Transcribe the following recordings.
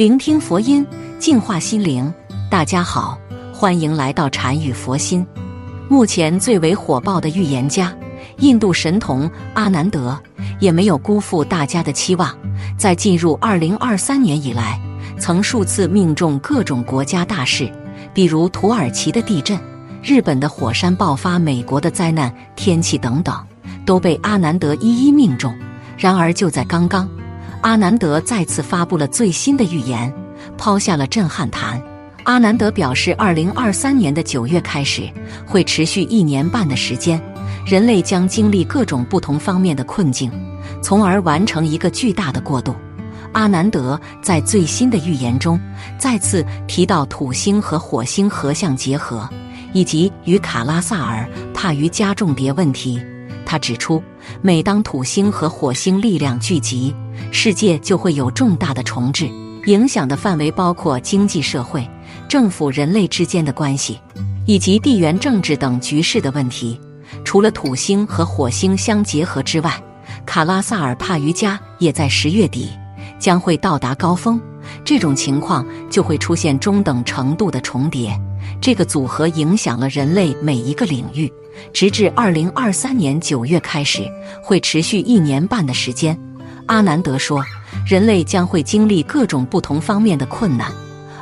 聆听佛音，净化心灵。大家好，欢迎来到禅语佛心。目前最为火爆的预言家，印度神童阿南德，也没有辜负大家的期望。在进入二零二三年以来，曾数次命中各种国家大事，比如土耳其的地震、日本的火山爆发、美国的灾难天气等等，都被阿南德一一命中。然而就在刚刚。阿南德再次发布了最新的预言，抛下了震撼弹。阿南德表示，二零二三年的九月开始，会持续一年半的时间，人类将经历各种不同方面的困境，从而完成一个巨大的过渡。阿南德在最新的预言中再次提到土星和火星合相结合，以及与卡拉萨尔帕瑜加重叠问题。他指出，每当土星和火星力量聚集，世界就会有重大的重置，影响的范围包括经济社会、政府、人类之间的关系，以及地缘政治等局势的问题。除了土星和火星相结合之外，卡拉萨尔帕瑜伽也在十月底将会到达高峰，这种情况就会出现中等程度的重叠。这个组合影响了人类每一个领域。直至二零二三年九月开始，会持续一年半的时间。阿南德说，人类将会经历各种不同方面的困难，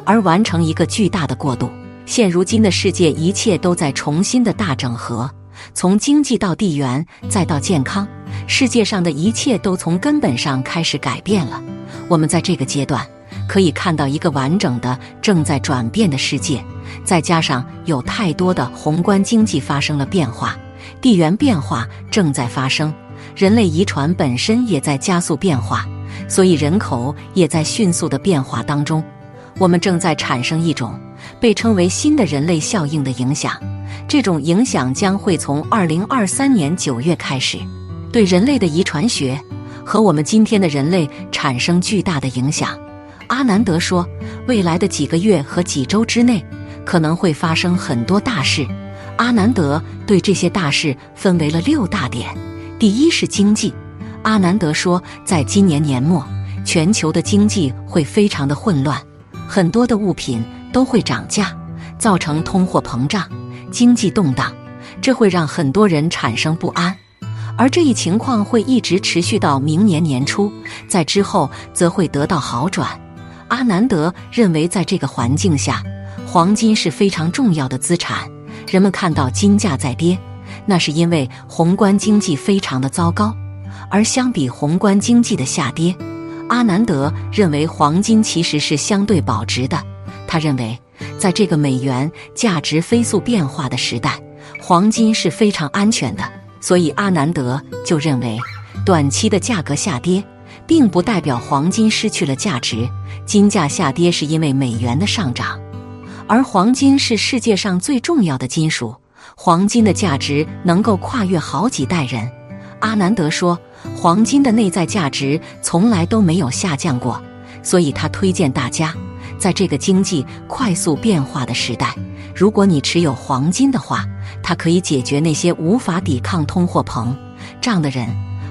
而完成一个巨大的过渡。现如今的世界，一切都在重新的大整合，从经济到地缘，再到健康，世界上的一切都从根本上开始改变了。我们在这个阶段。可以看到一个完整的正在转变的世界，再加上有太多的宏观经济发生了变化，地缘变化正在发生，人类遗传本身也在加速变化，所以人口也在迅速的变化当中。我们正在产生一种被称为新的人类效应的影响，这种影响将会从二零二三年九月开始，对人类的遗传学和我们今天的人类产生巨大的影响。阿南德说：“未来的几个月和几周之内，可能会发生很多大事。”阿南德对这些大事分为了六大点。第一是经济。阿南德说，在今年年末，全球的经济会非常的混乱，很多的物品都会涨价，造成通货膨胀、经济动荡，这会让很多人产生不安。而这一情况会一直持续到明年年初，在之后则会得到好转。阿南德认为，在这个环境下，黄金是非常重要的资产。人们看到金价在跌，那是因为宏观经济非常的糟糕。而相比宏观经济的下跌，阿南德认为黄金其实是相对保值的。他认为，在这个美元价值飞速变化的时代，黄金是非常安全的。所以，阿南德就认为，短期的价格下跌。并不代表黄金失去了价值，金价下跌是因为美元的上涨，而黄金是世界上最重要的金属，黄金的价值能够跨越好几代人。阿南德说，黄金的内在价值从来都没有下降过，所以他推荐大家，在这个经济快速变化的时代，如果你持有黄金的话，它可以解决那些无法抵抗通货膨胀的人。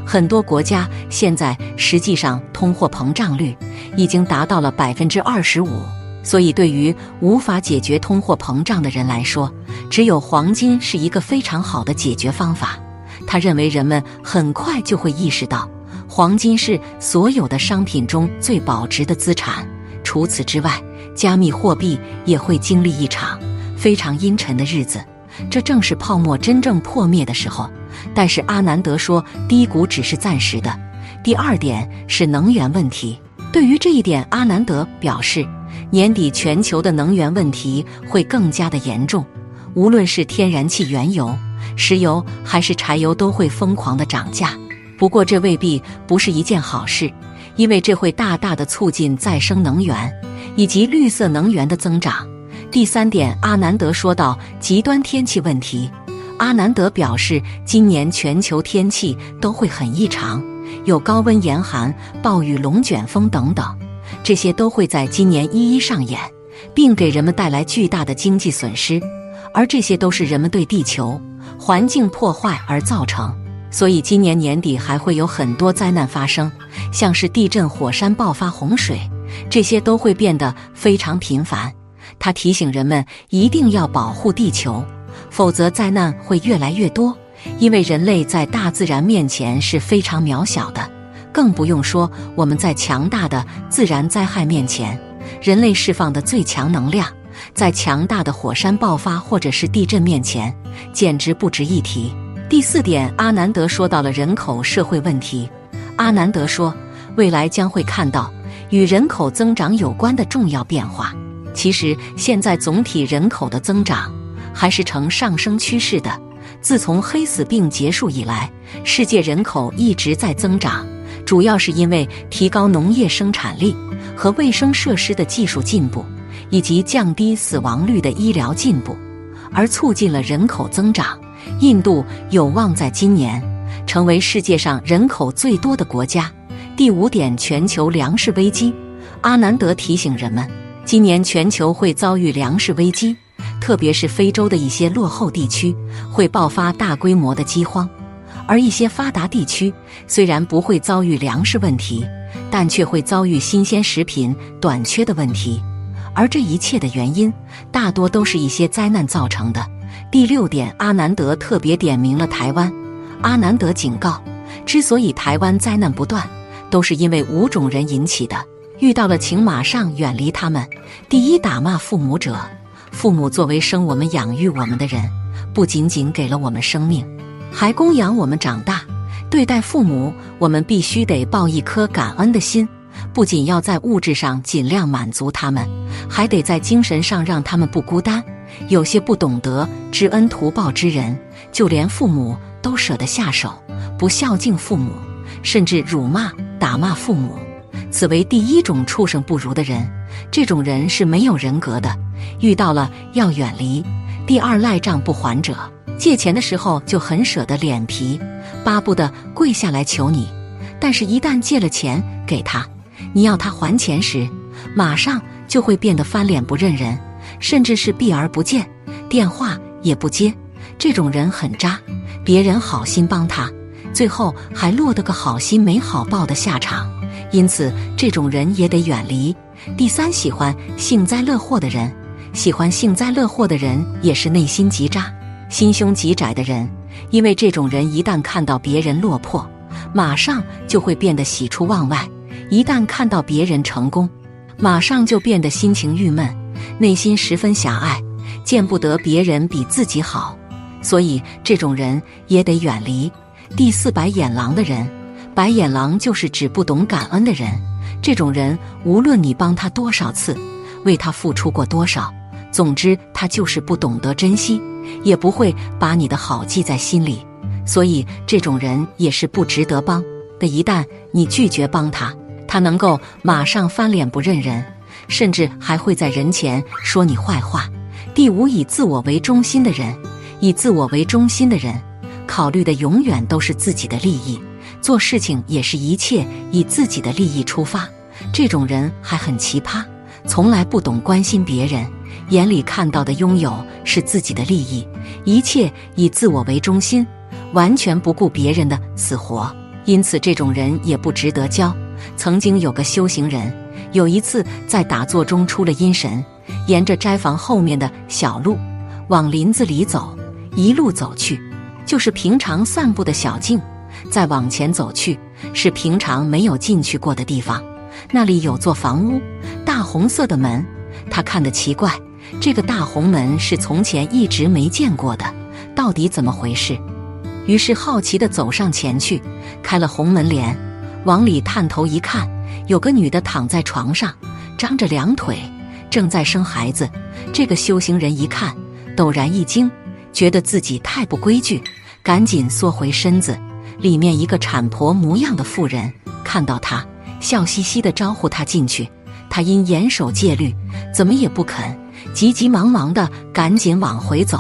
很多国家现在实际上通货膨胀率已经达到了百分之二十五，所以对于无法解决通货膨胀的人来说，只有黄金是一个非常好的解决方法。他认为人们很快就会意识到，黄金是所有的商品中最保值的资产。除此之外，加密货币也会经历一场非常阴沉的日子，这正是泡沫真正破灭的时候。但是阿南德说，低谷只是暂时的。第二点是能源问题。对于这一点，阿南德表示，年底全球的能源问题会更加的严重。无论是天然气、原油、石油还是柴油，都会疯狂的涨价。不过，这未必不是一件好事，因为这会大大的促进再生能源以及绿色能源的增长。第三点，阿南德说到极端天气问题。阿南德表示，今年全球天气都会很异常，有高温、严寒、暴雨、龙卷风等等，这些都会在今年一一上演，并给人们带来巨大的经济损失，而这些都是人们对地球环境破坏而造成。所以，今年年底还会有很多灾难发生，像是地震、火山爆发、洪水，这些都会变得非常频繁。他提醒人们一定要保护地球，否则灾难会越来越多。因为人类在大自然面前是非常渺小的，更不用说我们在强大的自然灾害面前，人类释放的最强能量，在强大的火山爆发或者是地震面前，简直不值一提。第四点，阿南德说到了人口社会问题。阿南德说，未来将会看到与人口增长有关的重要变化。其实，现在总体人口的增长还是呈上升趋势的。自从黑死病结束以来，世界人口一直在增长，主要是因为提高农业生产力和卫生设施的技术进步，以及降低死亡率的医疗进步，而促进了人口增长。印度有望在今年成为世界上人口最多的国家。第五点，全球粮食危机。阿南德提醒人们。今年全球会遭遇粮食危机，特别是非洲的一些落后地区会爆发大规模的饥荒，而一些发达地区虽然不会遭遇粮食问题，但却会遭遇新鲜食品短缺的问题。而这一切的原因，大多都是一些灾难造成的。第六点，阿南德特别点明了台湾。阿南德警告，之所以台湾灾难不断，都是因为五种人引起的。遇到了，请马上远离他们。第一，打骂父母者。父母作为生我们、养育我们的人，不仅仅给了我们生命，还供养我们长大。对待父母，我们必须得抱一颗感恩的心，不仅要在物质上尽量满足他们，还得在精神上让他们不孤单。有些不懂得知恩图报之人，就连父母都舍得下手，不孝敬父母，甚至辱骂、打骂父母。此为第一种畜生不如的人，这种人是没有人格的，遇到了要远离。第二，赖账不还者，借钱的时候就很舍得脸皮，巴不得跪下来求你，但是，一旦借了钱给他，你要他还钱时，马上就会变得翻脸不认人，甚至是避而不见，电话也不接。这种人很渣，别人好心帮他，最后还落得个好心没好报的下场。因此，这种人也得远离。第三，喜欢幸灾乐祸的人，喜欢幸灾乐祸的人也是内心极渣、心胸极窄的人。因为这种人一旦看到别人落魄，马上就会变得喜出望外；一旦看到别人成功，马上就变得心情郁闷，内心十分狭隘，见不得别人比自己好。所以，这种人也得远离。第四，白眼狼的人。白眼狼就是指不懂感恩的人，这种人无论你帮他多少次，为他付出过多少，总之他就是不懂得珍惜，也不会把你的好记在心里，所以这种人也是不值得帮的。一旦你拒绝帮他，他能够马上翻脸不认人，甚至还会在人前说你坏话。第五，以自我为中心的人，以自我为中心的人，考虑的永远都是自己的利益。做事情也是一切以自己的利益出发，这种人还很奇葩，从来不懂关心别人，眼里看到的拥有是自己的利益，一切以自我为中心，完全不顾别人的死活。因此，这种人也不值得交。曾经有个修行人，有一次在打坐中出了阴神，沿着斋房后面的小路往林子里走，一路走去，就是平常散步的小径。再往前走去，是平常没有进去过的地方。那里有座房屋，大红色的门。他看得奇怪，这个大红门是从前一直没见过的，到底怎么回事？于是好奇地走上前去，开了红门帘，往里探头一看，有个女的躺在床上，张着两腿，正在生孩子。这个修行人一看，陡然一惊，觉得自己太不规矩，赶紧缩回身子。里面一个产婆模样的妇人看到他，笑嘻嘻地招呼他进去。他因严守戒律，怎么也不肯，急急忙忙的赶紧往回走。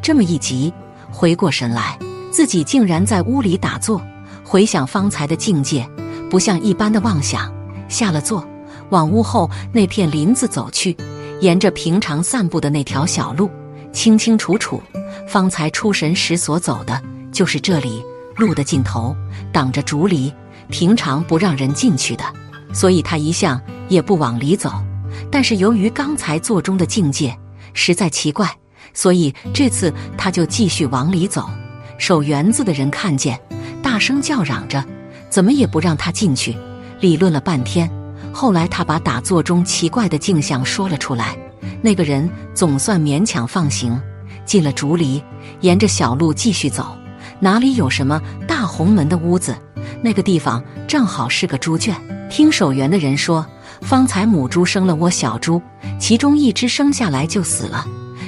这么一急，回过神来，自己竟然在屋里打坐，回想方才的境界，不像一般的妄想。下了座，往屋后那片林子走去，沿着平常散步的那条小路，清清楚楚，方才出神时所走的就是这里。路的尽头挡着竹篱，平常不让人进去的，所以他一向也不往里走。但是由于刚才座中的境界实在奇怪，所以这次他就继续往里走。守园子的人看见，大声叫嚷着，怎么也不让他进去。理论了半天，后来他把打坐中奇怪的镜像说了出来。那个人总算勉强放行，进了竹篱，沿着小路继续走。哪里有什么大红门的屋子？那个地方正好是个猪圈。听守园的人说，方才母猪生了窝小猪，其中一只生下来就死了。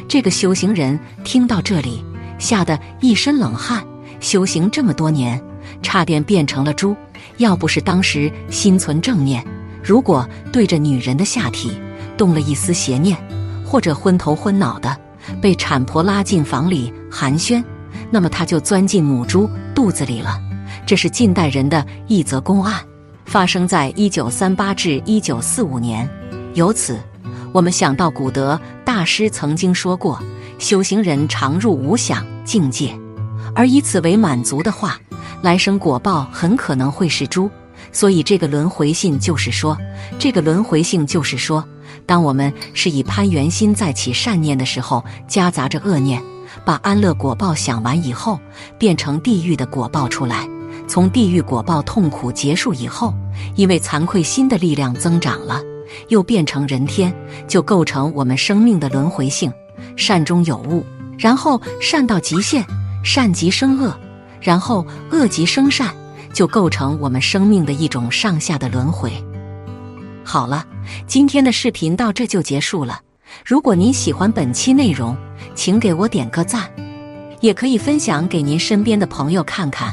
这个修行人听到这里，吓得一身冷汗。修行这么多年，差点变成了猪。要不是当时心存正念，如果对着女人的下体动了一丝邪念，或者昏头昏脑的被产婆拉进房里寒暄，那么他就钻进母猪肚子里了。这是近代人的一则公案，发生在一九三八至一九四五年。由此，我们想到古德大师曾经说过：“修行人常入无想境界，而以此为满足的话。”来生果报很可能会是猪，所以这个轮回性就是说，这个轮回性就是说，当我们是以攀缘心再起善念的时候，夹杂着恶念，把安乐果报想完以后，变成地狱的果报出来。从地狱果报痛苦结束以后，因为惭愧心的力量增长了，又变成人天，就构成我们生命的轮回性。善中有恶，然后善到极限，善即生恶。然后恶极生善，就构成我们生命的一种上下的轮回。好了，今天的视频到这就结束了。如果您喜欢本期内容，请给我点个赞，也可以分享给您身边的朋友看看。